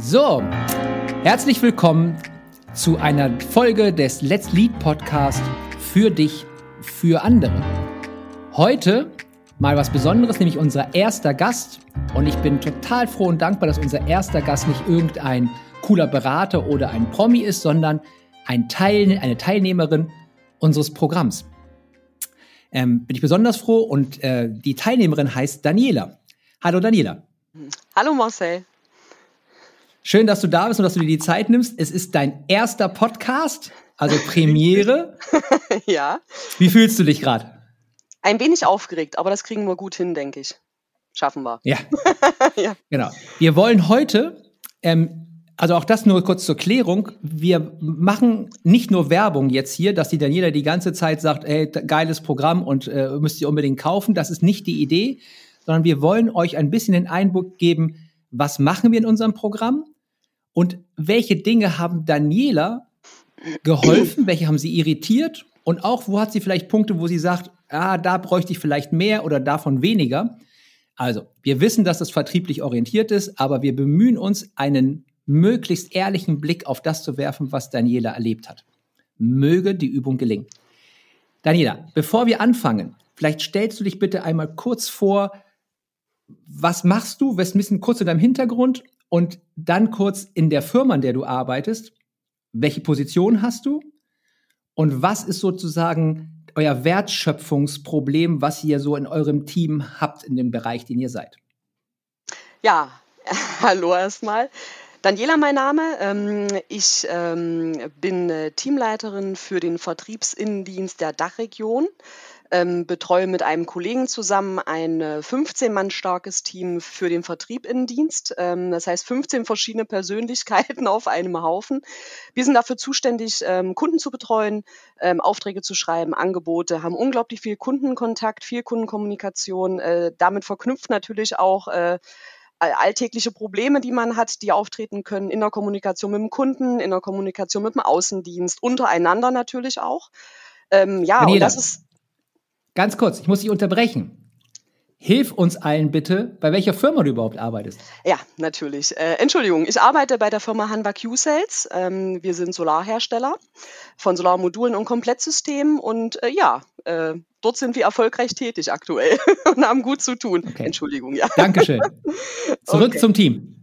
So, herzlich willkommen zu einer Folge des Let's Lead Podcast für dich, für andere. Heute mal was Besonderes, nämlich unser erster Gast. Und ich bin total froh und dankbar, dass unser erster Gast nicht irgendein cooler Berater oder ein Promi ist, sondern ein Teil, eine Teilnehmerin unseres Programms. Ähm, bin ich besonders froh und äh, die Teilnehmerin heißt Daniela. Hallo Daniela. Hallo Marcel. Schön, dass du da bist und dass du dir die Zeit nimmst. Es ist dein erster Podcast, also Premiere. ja. Wie fühlst du dich gerade? Ein wenig aufgeregt, aber das kriegen wir gut hin, denke ich. Schaffen wir. Ja. ja. Genau. Wir wollen heute, ähm, also auch das nur kurz zur Klärung, wir machen nicht nur Werbung jetzt hier, dass die Daniela die ganze Zeit sagt, ey, geiles Programm und äh, müsst ihr unbedingt kaufen. Das ist nicht die Idee, sondern wir wollen euch ein bisschen den Einblick geben, was machen wir in unserem Programm und welche Dinge haben Daniela geholfen, welche haben sie irritiert und auch wo hat sie vielleicht Punkte, wo sie sagt, ah, da bräuchte ich vielleicht mehr oder davon weniger. Also, wir wissen, dass das vertrieblich orientiert ist, aber wir bemühen uns, einen möglichst ehrlichen Blick auf das zu werfen, was Daniela erlebt hat. Möge die Übung gelingen. Daniela, bevor wir anfangen, vielleicht stellst du dich bitte einmal kurz vor, was machst du, was ein bisschen kurz in deinem Hintergrund und dann kurz in der Firma, in der du arbeitest, welche Position hast du und was ist sozusagen euer Wertschöpfungsproblem, was ihr so in eurem Team habt in dem Bereich, den ihr seid? Ja, hallo erstmal. Daniela mein Name. Ähm, ich ähm, bin äh, Teamleiterin für den Vertriebsinnendienst der Dachregion ähm, betreue mit einem Kollegen zusammen ein 15 Mann starkes Team für den Vertrieb Innendienst. Ähm, das heißt 15 verschiedene Persönlichkeiten auf einem Haufen. Wir sind dafür zuständig, ähm, Kunden zu betreuen, ähm, Aufträge zu schreiben, Angebote, haben unglaublich viel Kundenkontakt, viel Kundenkommunikation. Äh, damit verknüpft natürlich auch äh, alltägliche Probleme, die man hat, die auftreten können in der Kommunikation mit dem Kunden, in der Kommunikation mit dem Außendienst, untereinander natürlich auch. Ähm, ja, und das ist Ganz kurz, ich muss dich unterbrechen. Hilf uns allen bitte, bei welcher Firma du überhaupt arbeitest. Ja, natürlich. Äh, Entschuldigung, ich arbeite bei der Firma Hanwha Q-Sales. Ähm, wir sind Solarhersteller von Solarmodulen und Komplettsystemen und äh, ja, äh, dort sind wir erfolgreich tätig aktuell und haben gut zu tun. Okay. Entschuldigung, ja. Dankeschön. Zurück okay. zum Team.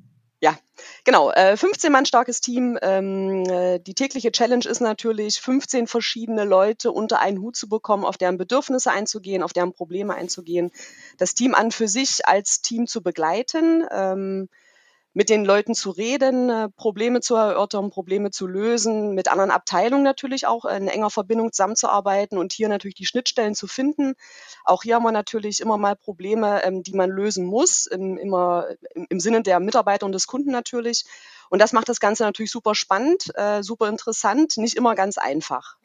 Ja, genau. Äh, 15 Mann starkes Team. Ähm, äh, die tägliche Challenge ist natürlich, 15 verschiedene Leute unter einen Hut zu bekommen, auf deren Bedürfnisse einzugehen, auf deren Probleme einzugehen, das Team an für sich als Team zu begleiten. Ähm, mit den Leuten zu reden, äh, Probleme zu erörtern, Probleme zu lösen, mit anderen Abteilungen natürlich auch in enger Verbindung zusammenzuarbeiten und hier natürlich die Schnittstellen zu finden. Auch hier haben wir natürlich immer mal Probleme, ähm, die man lösen muss, im, immer im Sinne der Mitarbeiter und des Kunden natürlich. Und das macht das Ganze natürlich super spannend, äh, super interessant, nicht immer ganz einfach.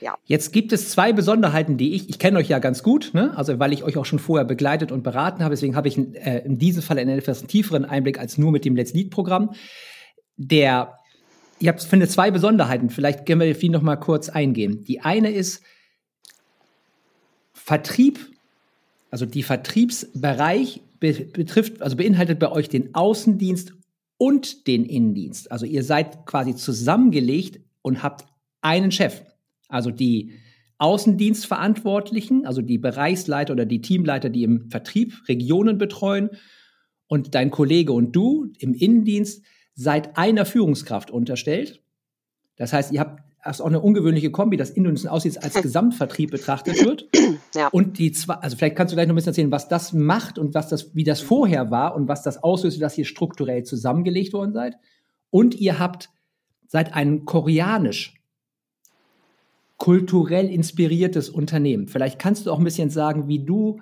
Ja. Jetzt gibt es zwei Besonderheiten, die ich, ich kenne euch ja ganz gut, ne? also weil ich euch auch schon vorher begleitet und beraten habe, deswegen habe ich äh, in diesem Fall einen etwas tieferen Einblick als nur mit dem Let's Lead Programm. Der, ich habe, finde zwei Besonderheiten, vielleicht können wir auf die noch mal kurz eingehen. Die eine ist Vertrieb, also die Vertriebsbereich be betrifft, also beinhaltet bei euch den Außendienst und den Innendienst. Also ihr seid quasi zusammengelegt und habt einen Chef. Also die Außendienstverantwortlichen, also die Bereichsleiter oder die Teamleiter, die im Vertrieb Regionen betreuen und dein Kollege und du im Innendienst seid einer Führungskraft unterstellt. Das heißt, ihr habt das ist auch eine ungewöhnliche Kombi, dass Innendienst und Außendienst als Gesamtvertrieb betrachtet wird. Ja. Und die zwei, also vielleicht kannst du gleich noch ein bisschen erzählen, was das macht und was das, wie das vorher war und was das auslöst, dass ihr strukturell zusammengelegt worden seid. Und ihr habt, seid ein koreanisch kulturell inspiriertes Unternehmen. Vielleicht kannst du auch ein bisschen sagen, wie du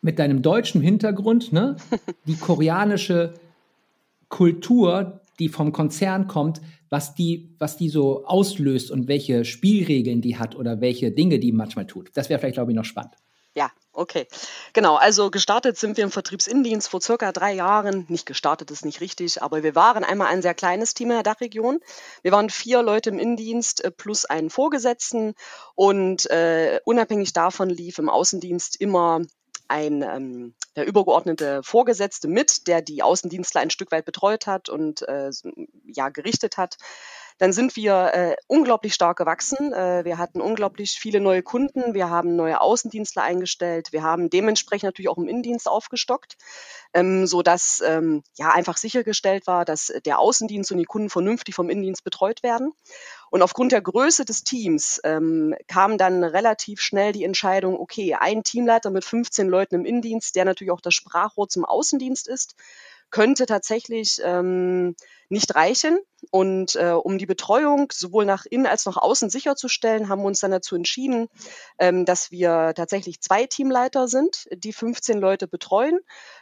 mit deinem deutschen Hintergrund ne, die koreanische Kultur, die vom Konzern kommt, was die, was die so auslöst und welche Spielregeln die hat oder welche Dinge die manchmal tut. Das wäre vielleicht, glaube ich, noch spannend. Ja, okay. Genau, also gestartet sind wir im Vertriebsinnendienst vor circa drei Jahren. Nicht gestartet ist nicht richtig, aber wir waren einmal ein sehr kleines Team in der Dachregion. Wir waren vier Leute im Innendienst äh, plus einen Vorgesetzten und äh, unabhängig davon lief im Außendienst immer ein ähm, der übergeordnete Vorgesetzte mit, der die Außendienstler ein Stück weit betreut hat und äh, ja gerichtet hat. Dann sind wir äh, unglaublich stark gewachsen. Äh, wir hatten unglaublich viele neue Kunden. Wir haben neue Außendienstler eingestellt. Wir haben dementsprechend natürlich auch im Innendienst aufgestockt, ähm, so dass ähm, ja einfach sichergestellt war, dass der Außendienst und die Kunden vernünftig vom Innendienst betreut werden. Und aufgrund der Größe des Teams ähm, kam dann relativ schnell die Entscheidung, okay, ein Teamleiter mit 15 Leuten im Innendienst, der natürlich auch das Sprachrohr zum Außendienst ist, könnte tatsächlich ähm, nicht reichen. Und äh, um die Betreuung sowohl nach innen als auch außen sicherzustellen, haben wir uns dann dazu entschieden, ähm, dass wir tatsächlich zwei Teamleiter sind, die 15 Leute betreuen.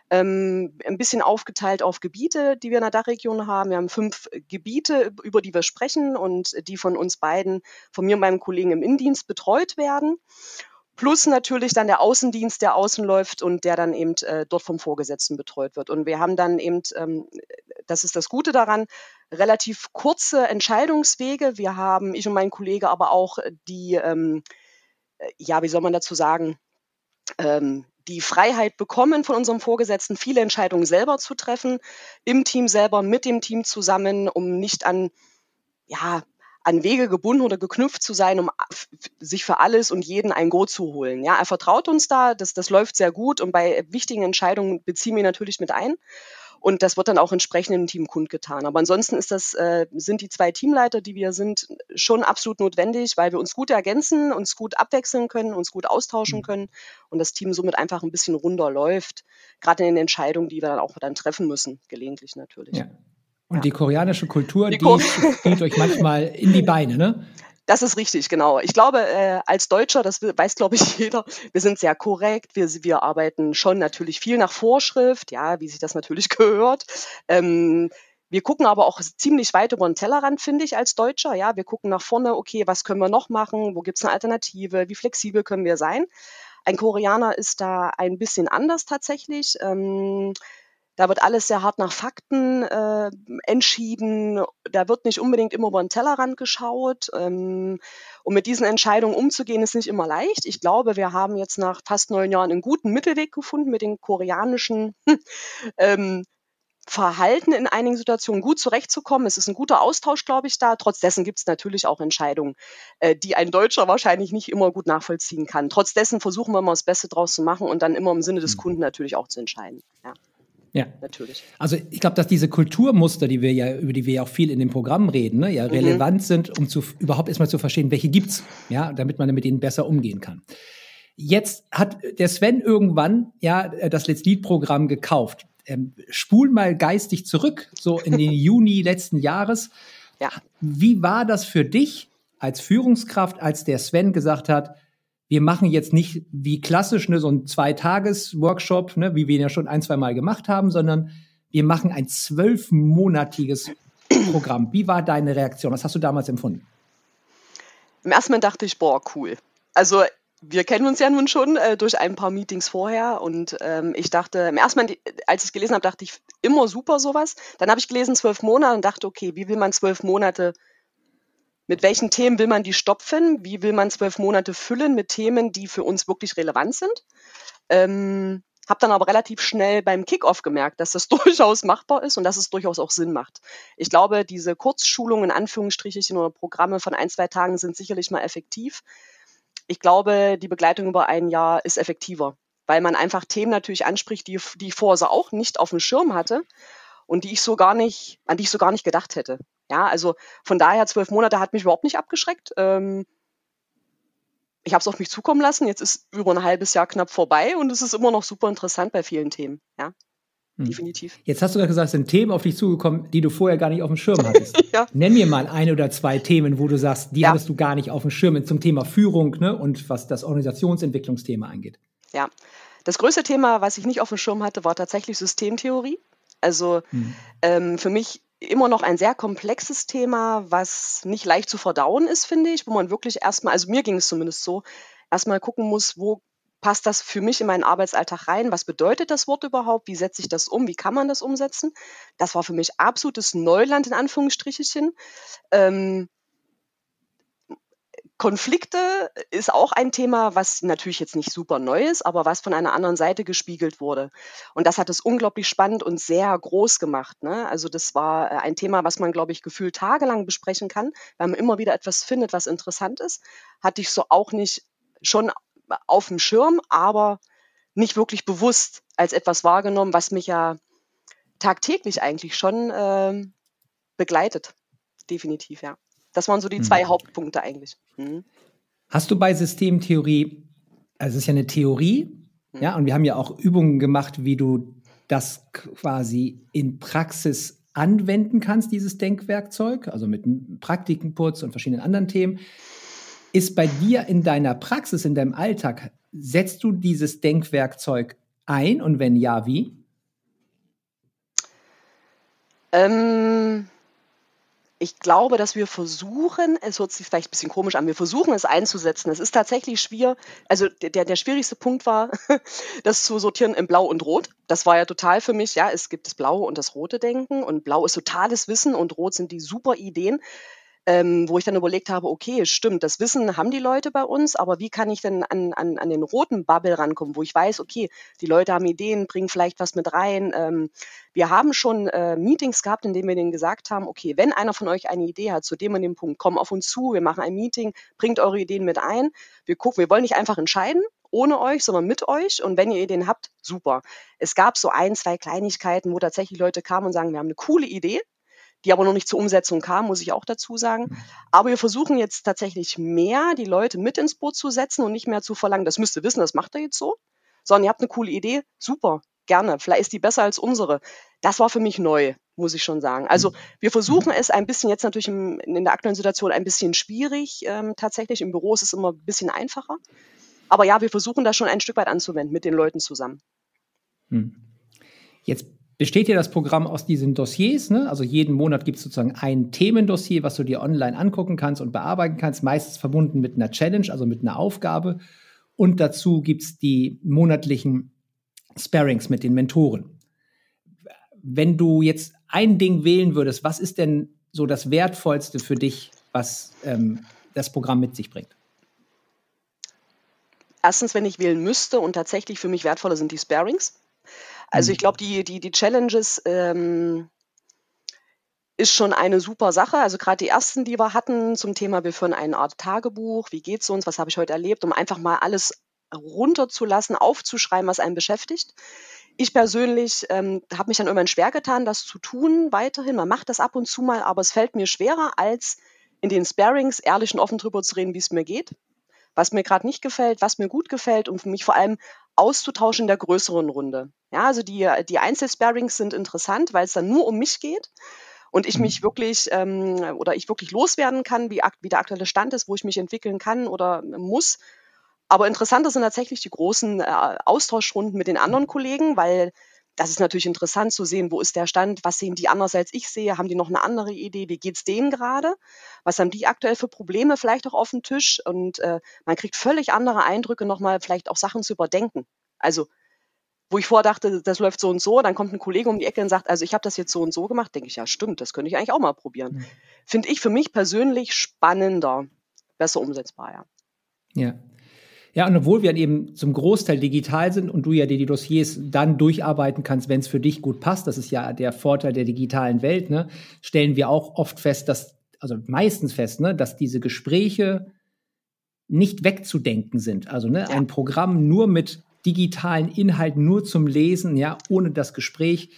Ähm, ein bisschen aufgeteilt auf Gebiete, die wir in der Dachregion haben. Wir haben fünf Gebiete, über die wir sprechen und die von uns beiden, von mir und meinem Kollegen im Innendienst betreut werden. Plus natürlich dann der Außendienst, der außen läuft und der dann eben äh, dort vom Vorgesetzten betreut wird. Und wir haben dann eben, ähm, das ist das Gute daran, relativ kurze Entscheidungswege. Wir haben, ich und mein Kollege, aber auch die, ähm, äh, ja, wie soll man dazu sagen, ähm, die Freiheit bekommen von unserem Vorgesetzten, viele Entscheidungen selber zu treffen, im Team selber, mit dem Team zusammen, um nicht an ja, an Wege gebunden oder geknüpft zu sein, um sich für alles und jeden ein Go zu holen. Ja, er vertraut uns da, das, das läuft sehr gut und bei wichtigen Entscheidungen beziehen wir ihn natürlich mit ein. Und das wird dann auch entsprechend im Team kundgetan. Aber ansonsten ist das, äh, sind die zwei Teamleiter, die wir sind, schon absolut notwendig, weil wir uns gut ergänzen, uns gut abwechseln können, uns gut austauschen mhm. können und das Team somit einfach ein bisschen runder läuft, gerade in den Entscheidungen, die wir dann auch dann treffen müssen, gelegentlich natürlich. Ja. Und die koreanische Kultur, die, die spielt euch manchmal in die Beine, ne? Das ist richtig, genau. Ich glaube, äh, als Deutscher, das weiß, glaube ich, jeder, wir sind sehr korrekt. Wir, wir arbeiten schon natürlich viel nach Vorschrift, ja, wie sich das natürlich gehört. Ähm, wir gucken aber auch ziemlich weit über den Tellerrand, finde ich, als Deutscher. Ja, wir gucken nach vorne, okay, was können wir noch machen? Wo gibt es eine Alternative? Wie flexibel können wir sein? Ein Koreaner ist da ein bisschen anders tatsächlich. Ähm, da wird alles sehr hart nach Fakten äh, entschieden. Da wird nicht unbedingt immer über den Tellerrand geschaut. Ähm, und mit diesen Entscheidungen umzugehen, ist nicht immer leicht. Ich glaube, wir haben jetzt nach fast neun Jahren einen guten Mittelweg gefunden mit den koreanischen ähm, Verhalten in einigen Situationen gut zurechtzukommen. Es ist ein guter Austausch, glaube ich, da. Trotz dessen gibt es natürlich auch Entscheidungen, äh, die ein Deutscher wahrscheinlich nicht immer gut nachvollziehen kann. Trotz dessen versuchen wir immer das Beste draus zu machen und dann immer im Sinne des mhm. Kunden natürlich auch zu entscheiden. Ja. Ja, natürlich. Also ich glaube, dass diese Kulturmuster, die wir ja, über die wir ja auch viel in dem Programm reden, ne, ja mhm. relevant sind, um zu überhaupt erstmal zu verstehen, welche gibt's, ja, damit man mit ihnen besser umgehen kann. Jetzt hat der Sven irgendwann ja das Let's Lead-Programm gekauft. Ähm, spul mal geistig zurück, so in den Juni letzten Jahres. Ja. Wie war das für dich als Führungskraft, als der Sven gesagt hat, wir machen jetzt nicht wie klassisch ne, so ein Zweitages-Workshop, ne, wie wir ihn ja schon ein, zwei Mal gemacht haben, sondern wir machen ein zwölfmonatiges Programm. Wie war deine Reaktion? Was hast du damals empfunden? Im ersten Moment dachte ich, boah, cool. Also wir kennen uns ja nun schon äh, durch ein paar Meetings vorher und ähm, ich dachte, im ersten Moment, als ich es gelesen habe, dachte ich, immer super sowas. Dann habe ich gelesen zwölf Monate und dachte, okay, wie will man zwölf Monate mit welchen Themen will man die stopfen? Wie will man zwölf Monate füllen mit Themen, die für uns wirklich relevant sind? Ähm, habe dann aber relativ schnell beim Kickoff gemerkt, dass das durchaus machbar ist und dass es durchaus auch Sinn macht. Ich glaube, diese Kurzschulungen in Anführungsstrichen oder Programme von ein, zwei Tagen sind sicherlich mal effektiv. Ich glaube, die Begleitung über ein Jahr ist effektiver, weil man einfach Themen natürlich anspricht, die, die ich vorher so auch nicht auf dem Schirm hatte und die ich so gar nicht, an die ich so gar nicht gedacht hätte. Ja, also von daher zwölf Monate hat mich überhaupt nicht abgeschreckt. Ähm, ich habe es auf mich zukommen lassen. Jetzt ist über ein halbes Jahr knapp vorbei und es ist immer noch super interessant bei vielen Themen. Ja, hm. definitiv. Jetzt hast du gesagt, es sind Themen auf dich zugekommen, die du vorher gar nicht auf dem Schirm hattest. ja. Nenn mir mal ein oder zwei Themen, wo du sagst, die ja. hattest du gar nicht auf dem Schirm zum Thema Führung ne, und was das Organisationsentwicklungsthema angeht. Ja, das größte Thema, was ich nicht auf dem Schirm hatte, war tatsächlich Systemtheorie. Also hm. ähm, für mich immer noch ein sehr komplexes Thema, was nicht leicht zu verdauen ist, finde ich, wo man wirklich erstmal, also mir ging es zumindest so, erstmal gucken muss, wo passt das für mich in meinen Arbeitsalltag rein? Was bedeutet das Wort überhaupt? Wie setze ich das um? Wie kann man das umsetzen? Das war für mich absolutes Neuland in Anführungsstrichen. Ähm, Konflikte ist auch ein Thema, was natürlich jetzt nicht super neu ist, aber was von einer anderen Seite gespiegelt wurde. Und das hat es unglaublich spannend und sehr groß gemacht. Ne? Also das war äh, ein Thema, was man, glaube ich, gefühlt tagelang besprechen kann, weil man immer wieder etwas findet, was interessant ist. Hatte ich so auch nicht schon auf dem Schirm, aber nicht wirklich bewusst als etwas wahrgenommen, was mich ja tagtäglich eigentlich schon äh, begleitet. Definitiv, ja. Das waren so die zwei mhm. Hauptpunkte eigentlich. Mhm. Hast du bei Systemtheorie, also es ist ja eine Theorie, mhm. ja, und wir haben ja auch Übungen gemacht, wie du das quasi in Praxis anwenden kannst, dieses Denkwerkzeug, also mit Praktikenputz und verschiedenen anderen Themen. Ist bei dir in deiner Praxis, in deinem Alltag, setzt du dieses Denkwerkzeug ein und wenn ja, wie? Ähm, ich glaube, dass wir versuchen, es hört sich vielleicht ein bisschen komisch an, wir versuchen es einzusetzen. Es ist tatsächlich schwer, also der, der schwierigste Punkt war, das zu sortieren in Blau und Rot. Das war ja total für mich, ja, es gibt das Blaue und das Rote Denken und Blau ist totales Wissen und Rot sind die super Ideen ähm, wo ich dann überlegt habe, okay, stimmt, das Wissen haben die Leute bei uns, aber wie kann ich denn an, an, an den roten Bubble rankommen, wo ich weiß, okay, die Leute haben Ideen, bringen vielleicht was mit rein. Ähm, wir haben schon äh, Meetings gehabt, in denen wir denen gesagt haben, okay, wenn einer von euch eine Idee hat zu dem und dem Punkt, komm auf uns zu, wir machen ein Meeting, bringt eure Ideen mit ein. Wir gucken, wir wollen nicht einfach entscheiden, ohne euch, sondern mit euch. Und wenn ihr Ideen habt, super. Es gab so ein, zwei Kleinigkeiten, wo tatsächlich Leute kamen und sagen, wir haben eine coole Idee die aber noch nicht zur Umsetzung kam, muss ich auch dazu sagen. Mhm. Aber wir versuchen jetzt tatsächlich mehr, die Leute mit ins Boot zu setzen und nicht mehr zu verlangen, das müsst ihr wissen, das macht ihr jetzt so, sondern ihr habt eine coole Idee, super, gerne, vielleicht ist die besser als unsere. Das war für mich neu, muss ich schon sagen. Also mhm. wir versuchen es ein bisschen jetzt natürlich im, in der aktuellen Situation ein bisschen schwierig. Ähm, tatsächlich im Büro ist es immer ein bisschen einfacher. Aber ja, wir versuchen das schon ein Stück weit anzuwenden mit den Leuten zusammen. Jetzt besteht ja das Programm aus diesen Dossiers. Ne? Also jeden Monat gibt es sozusagen ein Themendossier, was du dir online angucken kannst und bearbeiten kannst, meistens verbunden mit einer Challenge, also mit einer Aufgabe. Und dazu gibt es die monatlichen Sparings mit den Mentoren. Wenn du jetzt ein Ding wählen würdest, was ist denn so das Wertvollste für dich, was ähm, das Programm mit sich bringt? Erstens, wenn ich wählen müsste und tatsächlich für mich wertvoller sind die Sparings also ich mhm. glaube, die, die, die Challenges ähm, ist schon eine super Sache. Also gerade die ersten, die wir hatten zum Thema, wir führen eine Art Tagebuch, wie geht's uns, was habe ich heute erlebt, um einfach mal alles runterzulassen, aufzuschreiben, was einen beschäftigt. Ich persönlich ähm, habe mich dann irgendwann schwer getan, das zu tun weiterhin. Man macht das ab und zu mal, aber es fällt mir schwerer, als in den Sparings ehrlich und offen drüber zu reden, wie es mir geht, was mir gerade nicht gefällt, was mir gut gefällt und für mich vor allem auszutauschen in der größeren Runde. Ja, also die, die Einzelsparings sind interessant, weil es dann nur um mich geht und ich mich mhm. wirklich ähm, oder ich wirklich loswerden kann, wie, wie der aktuelle Stand ist, wo ich mich entwickeln kann oder muss. Aber interessanter sind tatsächlich die großen äh, Austauschrunden mit den anderen Kollegen, weil das ist natürlich interessant zu sehen, wo ist der Stand, was sehen die anders als ich sehe, haben die noch eine andere Idee, wie geht es denen gerade, was haben die aktuell für Probleme vielleicht auch auf dem Tisch und äh, man kriegt völlig andere Eindrücke, nochmal vielleicht auch Sachen zu überdenken. Also wo ich vordachte, das läuft so und so, dann kommt ein Kollege um die Ecke und sagt, also ich habe das jetzt so und so gemacht, denke ich, ja stimmt, das könnte ich eigentlich auch mal probieren. Mhm. Finde ich für mich persönlich spannender, besser umsetzbar, ja. Ja, ja, und obwohl wir eben zum Großteil digital sind und du ja die Dossiers dann durcharbeiten kannst, wenn es für dich gut passt, das ist ja der Vorteil der digitalen Welt, ne, stellen wir auch oft fest, dass, also meistens fest, ne, dass diese Gespräche nicht wegzudenken sind. Also ne, ja. ein Programm nur mit digitalen Inhalten, nur zum Lesen, ja, ohne das Gespräch,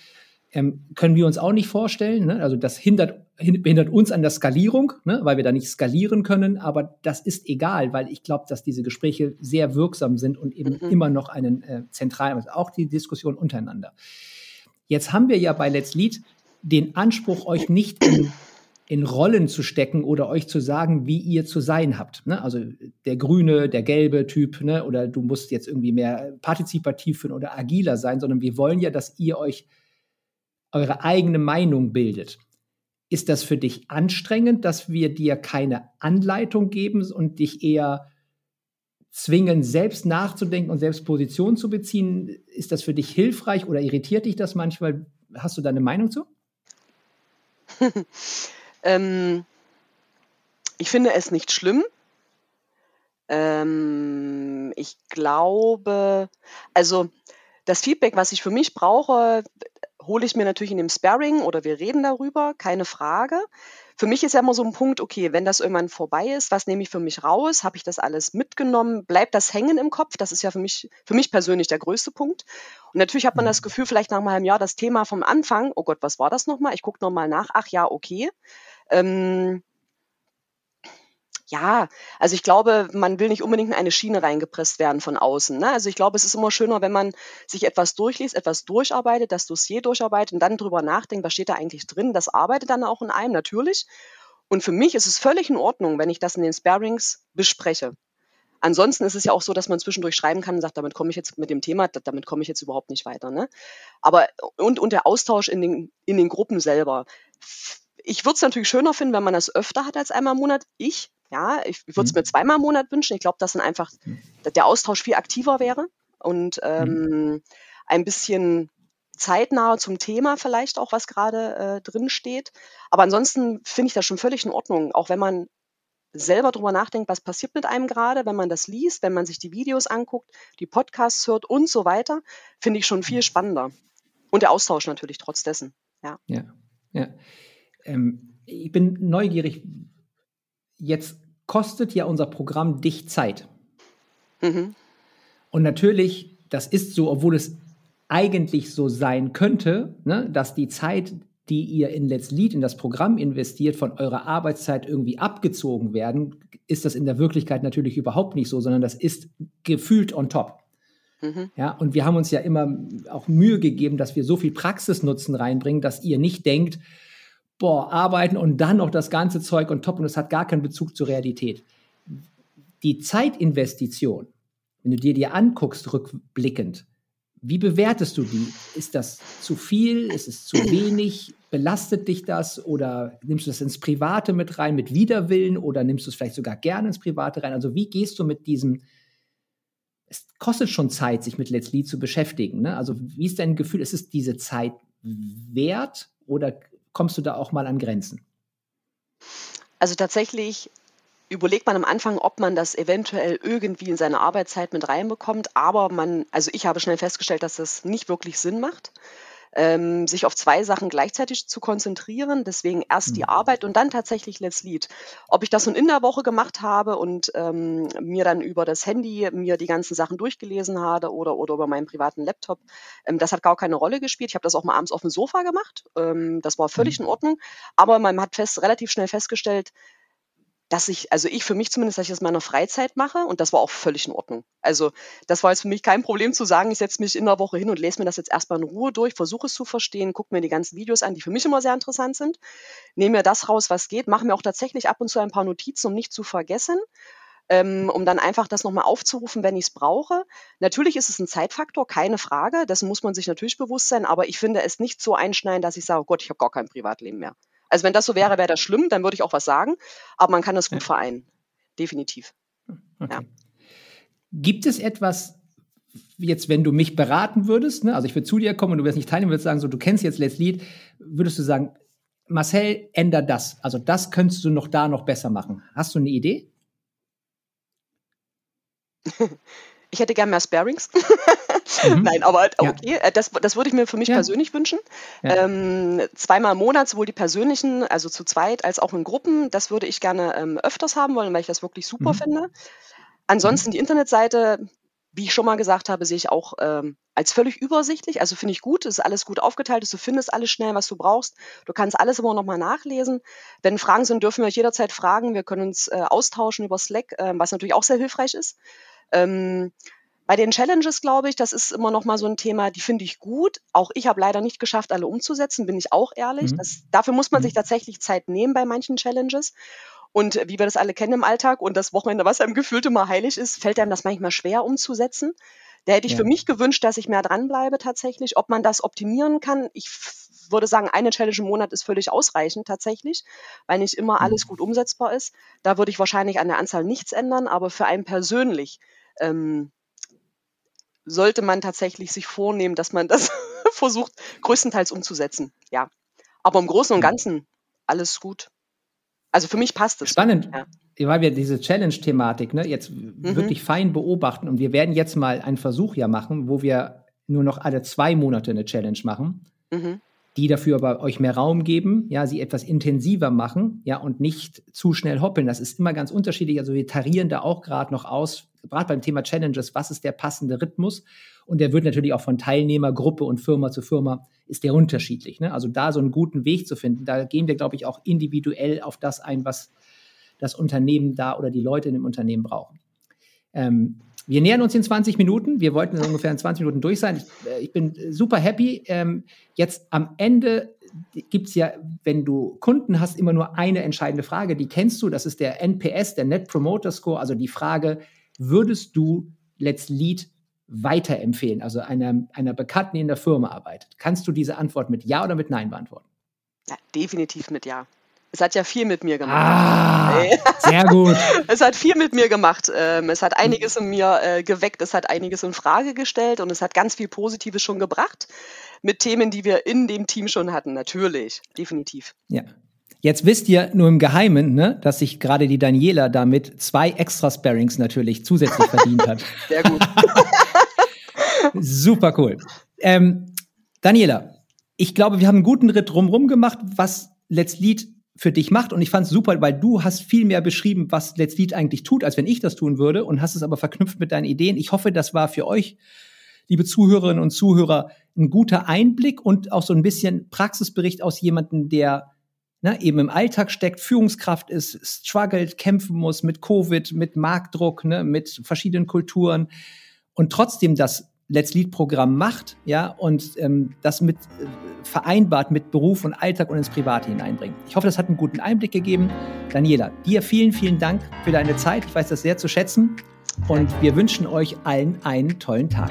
ähm, können wir uns auch nicht vorstellen. Ne? Also das hindert, hindert uns an der Skalierung, ne? weil wir da nicht skalieren können. Aber das ist egal, weil ich glaube, dass diese Gespräche sehr wirksam sind und eben mhm. immer noch einen äh, zentralen, also auch die Diskussion untereinander. Jetzt haben wir ja bei Let's Lead den Anspruch, euch nicht in, in Rollen zu stecken oder euch zu sagen, wie ihr zu sein habt. Ne? Also der grüne, der gelbe Typ, ne? oder du musst jetzt irgendwie mehr partizipativ oder agiler sein, sondern wir wollen ja, dass ihr euch eure eigene Meinung bildet. Ist das für dich anstrengend, dass wir dir keine Anleitung geben und dich eher zwingen, selbst nachzudenken und selbst Position zu beziehen? Ist das für dich hilfreich oder irritiert dich das manchmal? Hast du da eine Meinung zu? ähm, ich finde es nicht schlimm, Ähm, ich glaube, also das Feedback, was ich für mich brauche, hole ich mir natürlich in dem Sparring oder wir reden darüber, keine Frage. Für mich ist ja immer so ein Punkt, okay, wenn das irgendwann vorbei ist, was nehme ich für mich raus? Habe ich das alles mitgenommen? Bleibt das hängen im Kopf? Das ist ja für mich, für mich persönlich der größte Punkt. Und natürlich hat man das mhm. Gefühl, vielleicht nach einem halben Jahr das Thema vom Anfang, oh Gott, was war das nochmal? Ich gucke nochmal nach, ach ja, okay. Ähm, ja, also ich glaube, man will nicht unbedingt in eine Schiene reingepresst werden von außen. Ne? Also ich glaube, es ist immer schöner, wenn man sich etwas durchliest, etwas durcharbeitet, das Dossier durcharbeitet und dann drüber nachdenkt, was steht da eigentlich drin. Das arbeitet dann auch in einem natürlich. Und für mich ist es völlig in Ordnung, wenn ich das in den Sparings bespreche. Ansonsten ist es ja auch so, dass man zwischendurch schreiben kann und sagt, damit komme ich jetzt mit dem Thema, damit komme ich jetzt überhaupt nicht weiter. Ne? Aber und, und der Austausch in den, in den Gruppen selber. Ich würde es natürlich schöner finden, wenn man das öfter hat als einmal im Monat. Ich ja, ich, ich würde es mhm. mir zweimal im Monat wünschen. Ich glaube, dass dann einfach mhm. der Austausch viel aktiver wäre und ähm, mhm. ein bisschen zeitnah zum Thema vielleicht auch, was gerade äh, drin steht. Aber ansonsten finde ich das schon völlig in Ordnung, auch wenn man selber drüber nachdenkt, was passiert mit einem gerade, wenn man das liest, wenn man sich die Videos anguckt, die Podcasts hört und so weiter, finde ich schon viel spannender. Und der Austausch natürlich trotz dessen. Ja. Ja. ja. Ähm, ich bin neugierig. Jetzt kostet ja unser Programm dich Zeit. Mhm. Und natürlich, das ist so, obwohl es eigentlich so sein könnte, ne, dass die Zeit, die ihr in Let's Lead, in das Programm investiert, von eurer Arbeitszeit irgendwie abgezogen werden, ist das in der Wirklichkeit natürlich überhaupt nicht so, sondern das ist gefühlt on top. Mhm. Ja, und wir haben uns ja immer auch Mühe gegeben, dass wir so viel Praxisnutzen reinbringen, dass ihr nicht denkt, boah, arbeiten und dann noch das ganze Zeug und top und es hat gar keinen Bezug zur Realität. Die Zeitinvestition, wenn du dir die anguckst, rückblickend, wie bewertest du die? Ist das zu viel? Ist es zu wenig? Belastet dich das? Oder nimmst du das ins Private mit rein, mit Widerwillen? Oder nimmst du es vielleicht sogar gerne ins Private rein? Also wie gehst du mit diesem, es kostet schon Zeit, sich mit Let's Lead zu beschäftigen. Ne? Also wie ist dein Gefühl? Ist es diese Zeit wert? Oder kommst du da auch mal an Grenzen? Also tatsächlich überlegt man am Anfang, ob man das eventuell irgendwie in seine Arbeitszeit mit reinbekommt. Aber man, also ich habe schnell festgestellt, dass das nicht wirklich Sinn macht ähm, sich auf zwei Sachen gleichzeitig zu konzentrieren. Deswegen erst mhm. die Arbeit und dann tatsächlich Let's Lead. Ob ich das nun in der Woche gemacht habe und ähm, mir dann über das Handy mir die ganzen Sachen durchgelesen habe oder, oder über meinen privaten Laptop, ähm, das hat gar keine Rolle gespielt. Ich habe das auch mal abends auf dem Sofa gemacht. Ähm, das war völlig mhm. in Ordnung. Aber man hat fest, relativ schnell festgestellt, dass ich, also ich für mich zumindest, dass ich das in meiner Freizeit mache und das war auch völlig in Ordnung. Also das war jetzt für mich kein Problem zu sagen, ich setze mich in der Woche hin und lese mir das jetzt erstmal in Ruhe durch, versuche es zu verstehen, gucke mir die ganzen Videos an, die für mich immer sehr interessant sind, nehme mir das raus, was geht, mache mir auch tatsächlich ab und zu ein paar Notizen, um nicht zu vergessen. Ähm, um dann einfach das nochmal aufzurufen, wenn ich es brauche. Natürlich ist es ein Zeitfaktor, keine Frage, dessen muss man sich natürlich bewusst sein, aber ich finde es nicht so einschneiden, dass ich sage, oh Gott, ich habe gar kein Privatleben mehr. Also wenn das so wäre, wäre das schlimm, dann würde ich auch was sagen. Aber man kann das gut ja. vereinen. Definitiv. Okay. Ja. Gibt es etwas, jetzt, wenn du mich beraten würdest, ne? also ich würde zu dir kommen und du wirst nicht teilnehmen, würdest sagen, so, du kennst jetzt Let's Lead, würdest du sagen, Marcel, änder das. Also das könntest du noch da noch besser machen. Hast du eine Idee? Ich hätte gern mehr Sparings. mhm. Nein, aber okay, ja. Äh, das, das würde ich mir für mich ja. persönlich wünschen. Ja. Ähm, zweimal im Monat, sowohl die persönlichen, also zu zweit, als auch in Gruppen. Das würde ich gerne ähm, öfters haben wollen, weil ich das wirklich super mhm. finde. Ansonsten die Internetseite, wie ich schon mal gesagt habe, sehe ich auch ähm, als völlig übersichtlich. Also finde ich gut, es ist alles gut aufgeteilt, du findest alles schnell, was du brauchst. Du kannst alles immer noch mal nachlesen. Wenn Fragen sind, dürfen wir euch jederzeit fragen. Wir können uns äh, austauschen über Slack, äh, was natürlich auch sehr hilfreich ist. Ähm, bei den Challenges glaube ich, das ist immer noch mal so ein Thema, die finde ich gut. Auch ich habe leider nicht geschafft, alle umzusetzen, bin ich auch ehrlich. Mhm. Das, dafür muss man mhm. sich tatsächlich Zeit nehmen bei manchen Challenges. Und wie wir das alle kennen im Alltag und das Wochenende, was einem gefühlt immer heilig ist, fällt einem das manchmal schwer umzusetzen. Da hätte ich ja. für mich gewünscht, dass ich mehr dranbleibe tatsächlich. Ob man das optimieren kann, ich würde sagen, eine Challenge im Monat ist völlig ausreichend tatsächlich, weil nicht immer alles mhm. gut umsetzbar ist. Da würde ich wahrscheinlich an der Anzahl nichts ändern, aber für einen persönlich ähm, sollte man tatsächlich sich vornehmen, dass man das versucht, größtenteils umzusetzen. Ja. Aber im Großen und Ganzen alles gut. Also für mich passt es. Spannend. Ja. weil wir diese Challenge-Thematik ne, jetzt mhm. wirklich fein beobachten und wir werden jetzt mal einen Versuch ja machen, wo wir nur noch alle zwei Monate eine Challenge machen, mhm. Die dafür aber euch mehr Raum geben, ja, sie etwas intensiver machen, ja, und nicht zu schnell hoppeln. Das ist immer ganz unterschiedlich. Also wir tarieren da auch gerade noch aus, gerade beim Thema Challenges, was ist der passende Rhythmus? Und der wird natürlich auch von Teilnehmergruppe und Firma zu Firma ist der unterschiedlich. Ne? Also da so einen guten Weg zu finden, da gehen wir, glaube ich, auch individuell auf das ein, was das Unternehmen da oder die Leute in dem Unternehmen brauchen. Ähm, wir nähern uns in 20 Minuten. Wir wollten ungefähr in 20 Minuten durch sein. Ich, äh, ich bin super happy. Ähm, jetzt am Ende gibt es ja, wenn du Kunden hast, immer nur eine entscheidende Frage. Die kennst du. Das ist der NPS, der Net Promoter Score. Also die Frage, würdest du Let's Lead weiterempfehlen? Also einer, einer Bekannten, die in der Firma arbeitet. Kannst du diese Antwort mit Ja oder mit Nein beantworten? Ja, definitiv mit Ja. Es hat ja viel mit mir gemacht. Ah, sehr gut. es hat viel mit mir gemacht. Ähm, es hat einiges in mir äh, geweckt, es hat einiges in Frage gestellt und es hat ganz viel Positives schon gebracht mit Themen, die wir in dem Team schon hatten. Natürlich, definitiv. Ja. Jetzt wisst ihr nur im Geheimen, ne, dass sich gerade die Daniela damit zwei extra Sparings natürlich zusätzlich verdient hat. Sehr gut. Super cool. Ähm, Daniela, ich glaube, wir haben einen guten Ritt drumherum gemacht, was Let's Lead für dich macht. Und ich fand es super, weil du hast viel mehr beschrieben, was Let's Lead eigentlich tut, als wenn ich das tun würde und hast es aber verknüpft mit deinen Ideen. Ich hoffe, das war für euch, liebe Zuhörerinnen und Zuhörer, ein guter Einblick und auch so ein bisschen Praxisbericht aus jemandem, der ne, eben im Alltag steckt, Führungskraft ist, struggelt, kämpfen muss mit Covid, mit Marktdruck, ne, mit verschiedenen Kulturen und trotzdem das Let's Lead Programm macht, ja, und ähm, das mit äh, vereinbart mit Beruf und Alltag und ins Private hineinbringt. Ich hoffe, das hat einen guten Einblick gegeben. Daniela, dir vielen, vielen Dank für deine Zeit. Ich weiß das sehr zu schätzen und wir wünschen euch allen einen tollen Tag.